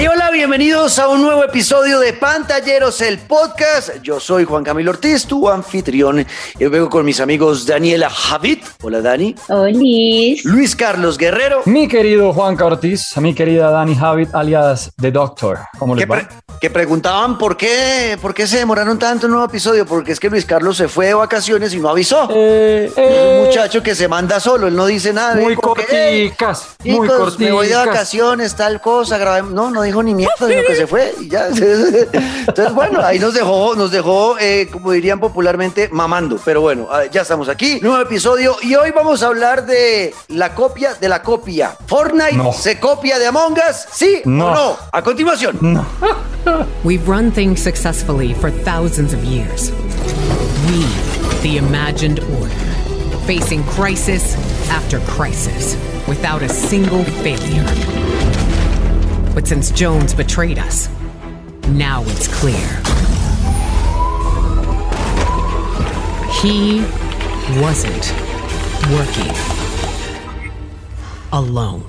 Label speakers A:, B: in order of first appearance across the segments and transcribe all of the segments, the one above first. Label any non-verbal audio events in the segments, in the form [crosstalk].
A: Hey, hola, bienvenidos a un nuevo episodio de Pantalleros, el podcast. Yo soy Juan Camilo Ortiz, tu anfitrión. Yo vengo con mis amigos Daniela Javid. Hola, Dani.
B: Hola.
A: Luis Carlos Guerrero.
C: Mi querido Juan Ortiz, mi querida Dani Javid, alias The Doctor. ¿Cómo les va?
A: pre que preguntaban por qué, por qué se demoraron tanto en un nuevo episodio. Porque es que Luis Carlos se fue de vacaciones y no avisó.
C: Eh,
A: Es un
C: eh,
A: muchacho que se manda solo, él no dice nada.
C: muy
A: Como que, "Hey,
C: corticas, muy
A: Chicos, me voy de
C: corticas.
A: vacaciones, tal cosa, grabé. No, no dijo ni mierda, sino que se fue y ya. [laughs] Entonces, bueno, ahí nos dejó, nos dejó, eh, como dirían popularmente, mamando. Pero bueno, ah, ya estamos aquí, nuevo episodio y hoy vamos a hablar de la copia de la copia. ¿Fortnite
C: No.
A: se copia de Among Us? ¿Sí o
C: No.
A: no? A continuación.
D: We've run things successfully for thousands of years. We, the imagined order, facing crisis after crisis without a single failure. But since Jones betrayed us, now it's clear. He wasn't working alone.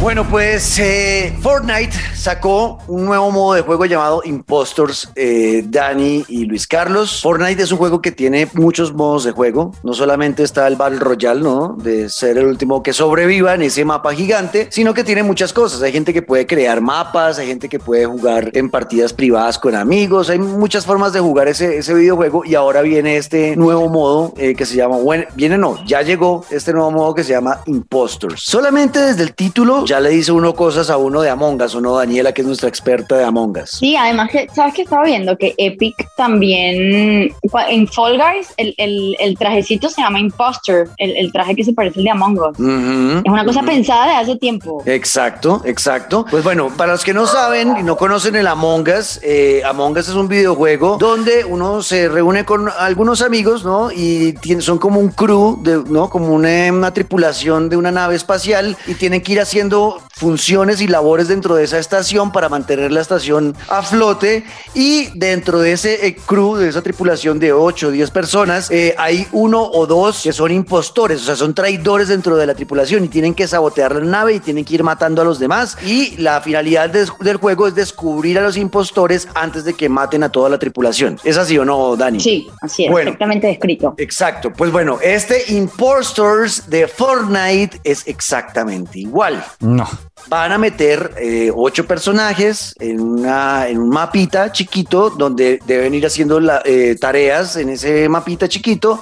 A: Bueno, pues eh, Fortnite sacó un nuevo modo de juego llamado Impostors, eh, Dani y Luis Carlos. Fortnite es un juego que tiene muchos modos de juego. No solamente está el Battle Royale, ¿no? De ser el último que sobreviva en ese mapa gigante, sino que tiene muchas cosas. Hay gente que puede crear mapas, hay gente que puede jugar en partidas privadas con amigos. Hay muchas formas de jugar ese, ese videojuego y ahora viene este nuevo modo eh, que se llama, bueno, viene no, ya llegó este nuevo modo que se llama Impostors. Solamente desde el título ya le dice uno cosas a uno de Among Us, ¿o no, Daniela, que es nuestra experta de Among Us?
B: Sí, además que, ¿sabes que estaba viendo? Que Epic también, en Fall Guys, el, el, el trajecito se llama Imposter, el, el traje que se parece al de Among Us. Es una cosa pensada de hace tiempo.
A: Exacto, exacto. Pues bueno, para los que no saben y no conocen el Among Us, eh, Among Us es un videojuego donde uno se reúne con algunos amigos, ¿no? Y son como un crew, de, ¿no? Como una, una tripulación de una nave espacial y tienen que ir haciendo funciones y labores dentro de esa estación para mantener la estación a flote y dentro de ese eh, crew, de esa tripulación de 8 o 10 personas, eh, hay uno o dos que son impostores, o sea, son traidores dentro de la tripulación y tienen que sabotear la nave y tienen que ir matando a los demás y la finalidad del juego es descubrir a los impostores antes de que maten a toda la tripulación. ¿Es así o no, Dani?
B: Sí, así es,
A: Bueno.
B: perfectamente descrito.
A: Exacto, pues bueno, este Impostors de Fortnite es exactamente igual.
C: No.
A: Van a meter eh, ocho personajes en, una, en un mapita chiquito donde deben ir haciendo la- eh, tareas en ese mapita chiquito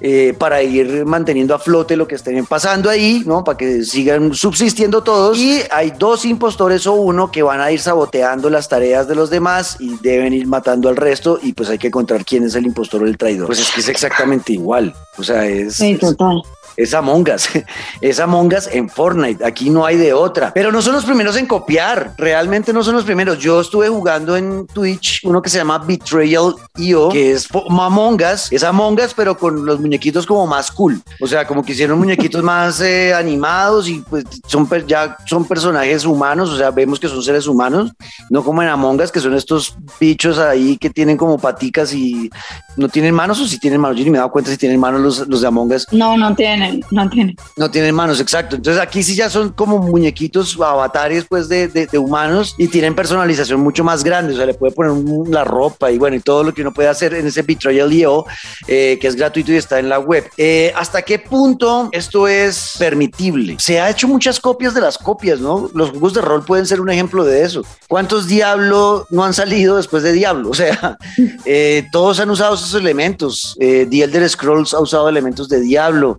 A: eh, para ir manteniendo a flote lo que estén pasando ahí, ¿no? Para que sigan subsistiendo todos. Y hay dos impostores o uno que van a ir saboteando las tareas de los demás y deben ir matando al resto y pues hay que encontrar quién es el impostor o el traidor. Pues es que es exactamente igual. O sea, es...
B: Sí, total.
A: es Among Us. [laughs] Es Among Us en Fortnite. Aquí no hay de otra. Pero no son los primeros en copiar. Realmente no son los primeros. Yo estuve jugando en Twitch uno que se llama Betrayal IO, que es Among Us. Es Among Us, pero con los muñequitos como más cool. O sea, como que hicieron muñequitos [laughs] más eh, animados y pues son ya son personajes humanos. O sea, vemos que son seres humanos. No como en Among Us, que son estos bichos ahí que tienen como paticas y no tienen manos o si tienen manos. Yo ni me he dado cuenta si tienen manos los, los de Among Us.
B: No, no tienen, no tienen.
A: No tienen manos, exacto. Entonces aquí sí ya son como muñequitos, avatares pues de, de- humanos y tienen personalización mucho más grande. O sea, le puede poner la ropa y bueno, y todo lo que uno puede hacer en ese Betrayal IO, eh, que es gratuito y está en la web. Eh, ¿Hasta qué punto esto es permitible? Se ha hecho muchas copias de las copias, ¿no? Los juegos de rol pueden ser un ejemplo de eso. ¿Cuántos Diablo no han salido después de Diablo? [laughs] O sea, eh, todos han usado esos elementos. Eh, The Elder Scrolls ha usado elementos de Diablo.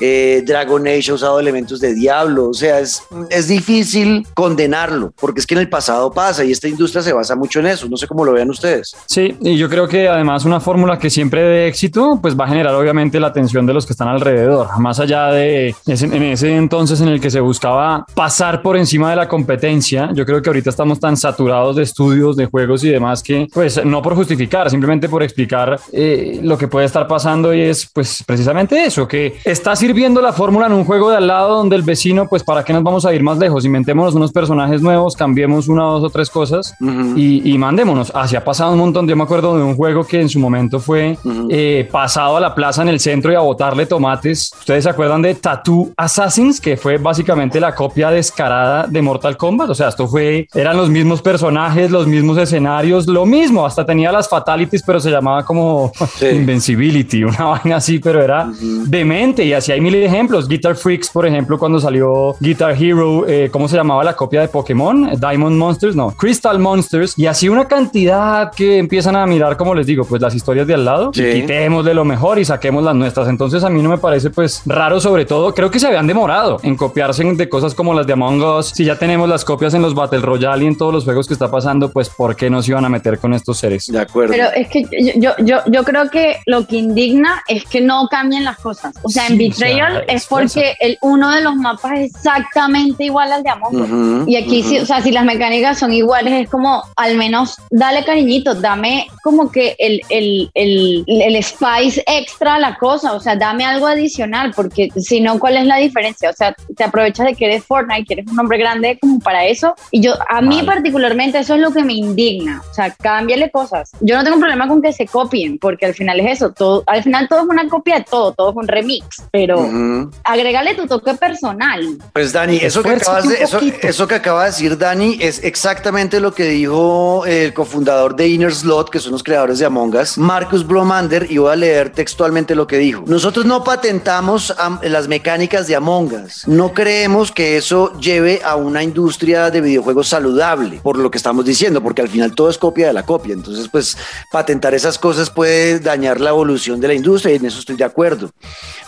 A: Eh, Dragon Age ha usado elementos de Diablo. O sea, es, es difícil condenarlo, porque es que en el pasado pasa y esta industria se basa mucho en eso. No sé cómo lo vean ustedes.
C: Sí, y yo creo que además una fórmula que siempre de éxito, pues va a generar obviamente la atención de los que están alrededor, más allá de ese, en ese entonces en el que se buscaba pasar por encima de la competencia. Yo creo que ahorita estamos tan saturados de estudios, de juegos y demás que, pues no por justificar, simplemente por explicar eh, lo que puede estar pasando y es, pues precisamente eso, que está sirviendo la fórmula en un juego de al lado donde el vecino, pues para qué nos vamos a ir más lejos, inventémonos unos personajes nuevos, cambiemos una, dos o tres cosas y, y, mandémonos. Así ha pasado un montón. Yo me acuerdo de un juego que en su momento fue eh, pasado a la plaza en el centro y a botarle tomates. ¿Ustedes se acuerdan de Tattoo Assassins? Que fue básicamente la copia descarada de Mortal Kombat. O sea, esto fue, eran los mismos personajes, los mismos escenarios, lo mismo. Hasta tenía las fatalities, pero se llamaba como [laughs] Invincibility, una vaina así, pero era demente. Y así hay mil ejemplos. Guitar Freaks, por ejemplo, cuando salió Guitar Hero, eh, ¿cómo se llamaba la copia de Pokémon? Diamond Monsters, no, Crystal Monsters. Y así una cantidad que empiezan a mirar, como les digo, pues las historias de al lado. quitemos de lo mejor y saquemos las nuestras. Entonces a mí no me parece pues raro, sobre todo, creo que se habían demorado en copiarse de cosas como las de Among Us. Si ya tenemos las copias en los Battle Royale y en todos los juegos que está pasando, pues ¿por qué no se iban a meter con estos seres?
A: De acuerdo.
B: Pero es que yo, yo, yo creo que lo que indigna es que no cambien las cosas. O sea, en Betrayal es porque el, uno de los mapas es exactamente igual al de Among Us. y aquí, sí, o sea, si las mecánicas son iguales, es como al menos dale cariñito, dame como que el, el, el, el spice extra a la cosa, o sea, dame algo adicional, porque si no, ¿cuál es la diferencia? O sea, te aprovechas de que eres Fortnite, que eres un hombre grande como para eso. Y yo, a mí particularmente, eso es lo que me indigna. O sea, cámbiale cosas. Yo no tengo un problema con que se copien, porque al final es eso. Todo, al final todo es una copia de todo, todo es un remix, pero agregale tu toque personal.
A: Pues Dani, eso que, acabas de, eso, eso, que acaba de decir Dani es exactamente lo que dijo el cofundador de Inner Slot, que son los creadores de Among Us, Marcus Blomander, y voy a leer textualmente lo que dijo. Nosotros no patentamos las mecánicas de Among Us. No creemos que eso lleve a una industria de videojuegos saludable, por lo que estamos diciendo, porque al final todo es copia de la copia. Entonces, pues patentar esas cosas puede dañar la evolución de la industria y en eso estoy de acuerdo.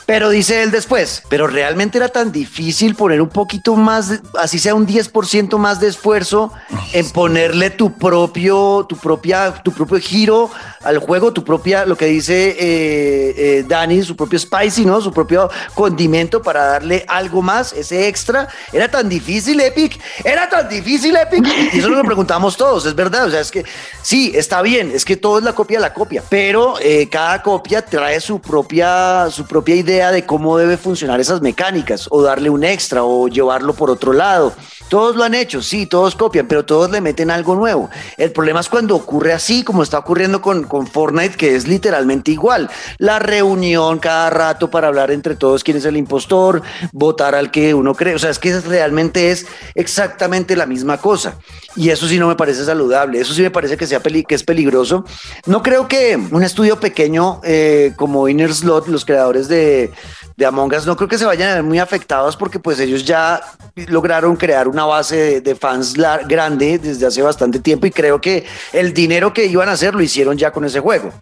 A: Pero dice él después, pero realmente era tan difícil poner un poquito más, así sea un 10% más de esfuerzo en ponerle tu propio, tu propia, tu propio giro al juego, tu propia, lo que dice eh, eh, Dani, su propio spicy, ¿no? Su propio condimento para darle algo más, ese extra. Era tan difícil, Epic. Era tan difícil, Epic. Y eso lo preguntamos todos, es verdad. O sea, es que sí, está bien, es que todo es la copia de la copia, pero eh, cada copia trae su propia, su propia idea de cómo debe funcionar esas mecánicas o darle un extra o llevarlo por otro lado. Todos lo han hecho, sí, todos copian, pero todos le meten algo nuevo. El problema es cuando ocurre así, como está ocurriendo con, con Fortnite, que es literalmente igual. La reunión cada rato para hablar entre todos quién es el impostor, votar al que uno cree. O sea, es que realmente es exactamente la misma cosa. Y eso sí no me parece saludable. Eso sí me parece que, sea que es peligroso. No creo que un estudio pequeño eh, como Inner Slot, los creadores de, de, Among Us no creo que se vayan a ver muy afectados porque pues ellos ya lograron crear una base de, fans grande desde hace bastante tiempo y creo que el dinero que iban a hacer lo hicieron ya con ese juego.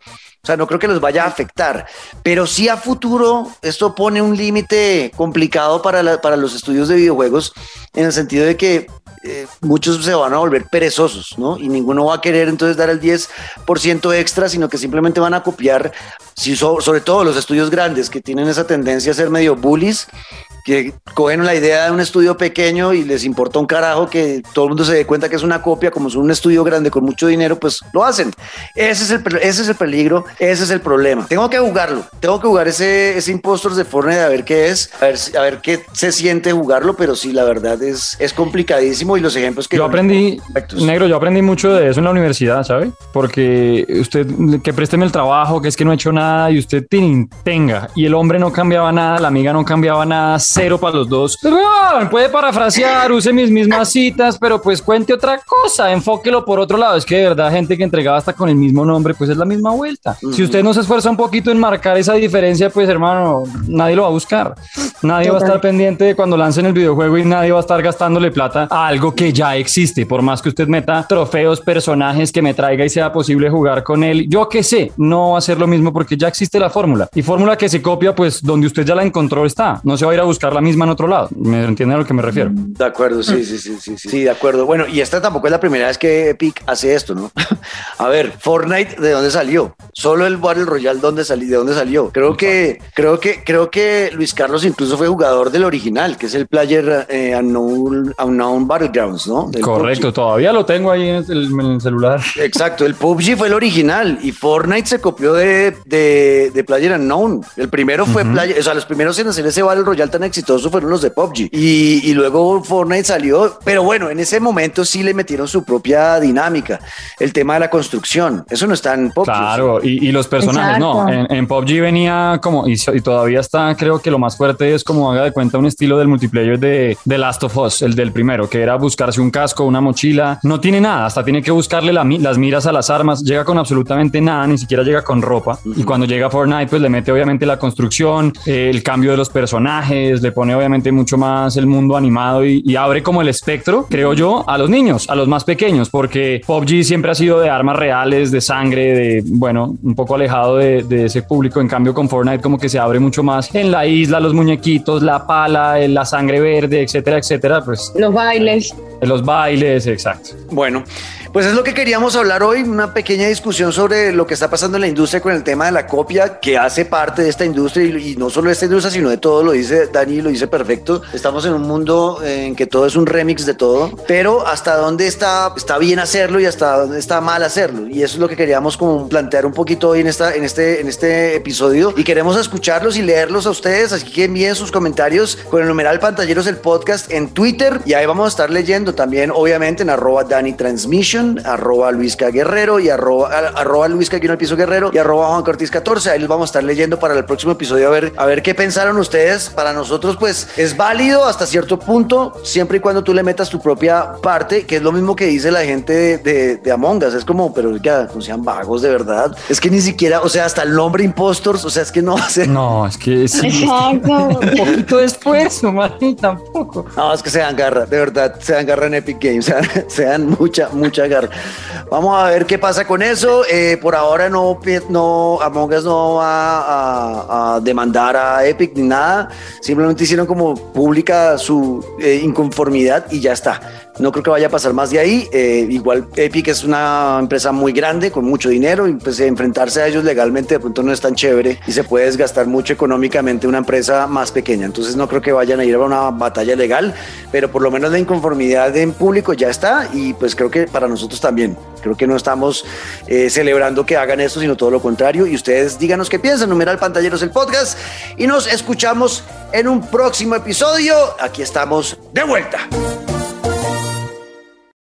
A: O sea, no creo que los vaya a afectar, pero sí a futuro esto pone un límite complicado para, para los estudios de videojuegos en el sentido de que eh, muchos se van a volver perezosos, ¿no? Y ninguno va a querer entonces dar el 10% extra, sino que simplemente van a copiar, sobre todo los estudios grandes que tienen esa tendencia a ser medio bullies, que cogen la idea de un estudio pequeño y les importa un carajo que todo el mundo se dé cuenta que es una copia, como es un estudio grande con mucho dinero, pues lo hacen. Ese es el, ese es el peligro, ese es el problema. Tengo que jugarlo, tengo que jugar ese, ese Impostors de Fortnite a ver qué es, a ver, a ver qué se siente jugarlo, pero sí, la verdad es, es complicadísimo y los ejemplos que...
C: Yo aprendí, negro, yo aprendí mucho de eso en la universidad, ¿sabe? Porque usted, que présteme el trabajo, que es que no ha hecho nada y usted tenga, y el hombre no cambiaba nada, la amiga no cambiaba nada, cero para los dos. puede parafrasear, use mis mismas citas, pero pues cuente otra cosa, enfóquelo por otro lado. Es que de verdad, gente que entregaba hasta con el mismo nombre, pues es la misma vuelta. Si usted no se esfuerza un poquito en marcar esa diferencia, pues hermano, nadie lo va a buscar. Nadie va a estar pendiente de cuando lancen el videojuego y nadie va a estar gastándole plata a algo que ya existe. Por más que usted meta trofeos, personajes que me traiga y sea posible jugar con él, yo qué sé, no va a ser lo mismo porque ya existe la fórmula. Y fórmula que se copia, pues donde usted ya la encontró está. No se va a ir a buscar la misma en otro lado. ¿Me entienden a lo que me refiero?
A: De acuerdo, sí, sí, sí, sí, sí, sí, de acuerdo. Bueno, y esta tampoco es la primera vez que Epic hace esto, ¿no? [laughs] a ver, Fortnite, ¿de dónde salió? Solo el Battle Royale, ¿dónde salió? ¿De dónde salió? Creo que, creo que, creo que Luis Carlos incluso fue jugador del original, que es el Player eh, Unknown, Unknown, Battlegrounds, ¿no?
C: Correcto, todavía lo tengo ahí en el, celular.
A: Exacto, el PUBG fue el original y Fortnite se copió de, de, de Player Unknown. El primero fue Player, o sea, los primeros en hacer ese Battle Royale tan exitoso fueron los de PUBG y, y luego Fortnite salió, pero bueno, en ese momento sí le metieron su propia dinámica, el tema de la construcción, eso no está en PUBG.
C: Claro, y, y los personajes, no, en, en, PUBG venía como, y, y, todavía está, creo que lo más fuerte es como haga de cuenta un estilo del multiplayer de, de Last of Us, el del primero, que era buscarse un casco, una mochila, no tiene nada, hasta tiene que buscarle la, las miras a las armas, llega con absolutamente nada, ni siquiera llega con ropa, y cuando llega Fortnite, pues le mete obviamente la construcción, eh, el cambio de los personajes, le pone obviamente mucho más el mundo animado y, y abre como el espectro, creo yo, a los niños, a los más pequeños, porque PUBG siempre ha sido de armas reales, de sangre, de, bueno, un poco alejado de, de, ese público. En cambio, con Fortnite como que se abre mucho más en la isla, los muñequitos, la pala, la sangre verde, etcétera, etcétera. Pues
B: los bailes.
C: Los bailes, exacto.
A: Bueno, pues es lo que queríamos hablar hoy, una pequeña discusión sobre lo que está pasando en la industria con el tema de la copia, que hace parte de esta industria y, no solo de esta industria, sino de todo, lo dice Dani, lo dice perfecto. Estamos en un mundo en que todo es un remix de todo, pero hasta dónde está, está bien hacerlo y hasta dónde está mal hacerlo. Y eso es lo que queríamos como plantear un poquito hoy en, esta, en, este, en este episodio y queremos escucharlos y leerlos a ustedes, así que envíen sus comentarios con el numeral pantalleros del podcast en Twitter y ahí vamos a estar leyendo también, obviamente, en arroba Dani Transmission arroba Luisca Guerrero y arroba, arroba Luisca el piso Guerrero y arroba Juan Cortés 14. Ahí los vamos a estar leyendo para el próximo episodio a ver, a ver qué pensaron ustedes. Para nosotros, pues es válido hasta cierto punto, siempre y cuando tú le metas tu propia parte, que es lo mismo que dice la gente de, de, de Among Us. Es como, pero ya no sean vagos de verdad. Es que ni siquiera, o sea, hasta el nombre Impostors, o sea, es que no [laughs] ser.
C: No, es que sí.
B: Exacto. [laughs]
C: un poquito de esfuerzo, man, tampoco.
A: No, es que se dan garra, de verdad, se dan garra en Epic Games, [laughs] se dan mucha, mucha garra. Vamos a ver qué pasa con eso. Eh, por ahora no, no, Among Us no va a, demandar a Epic ni nada. Simplemente hicieron como pública su eh, inconformidad y ya está. No creo que vaya a pasar más de ahí. Eh, igual Epic es una empresa muy grande, con mucho dinero, y pues enfrentarse a ellos legalmente de pronto no es tan chévere y se puede desgastar mucho económicamente una empresa más pequeña. Entonces no creo que vayan a ir a una batalla legal, pero por lo menos la inconformidad en público ya está y pues creo que para nosotros también. Creo que no estamos eh, celebrando que hagan esto, sino todo lo contrario. Y ustedes díganos qué piensan. Numeral Pantalleros el podcast y nos escuchamos en un próximo episodio. Aquí estamos de vuelta.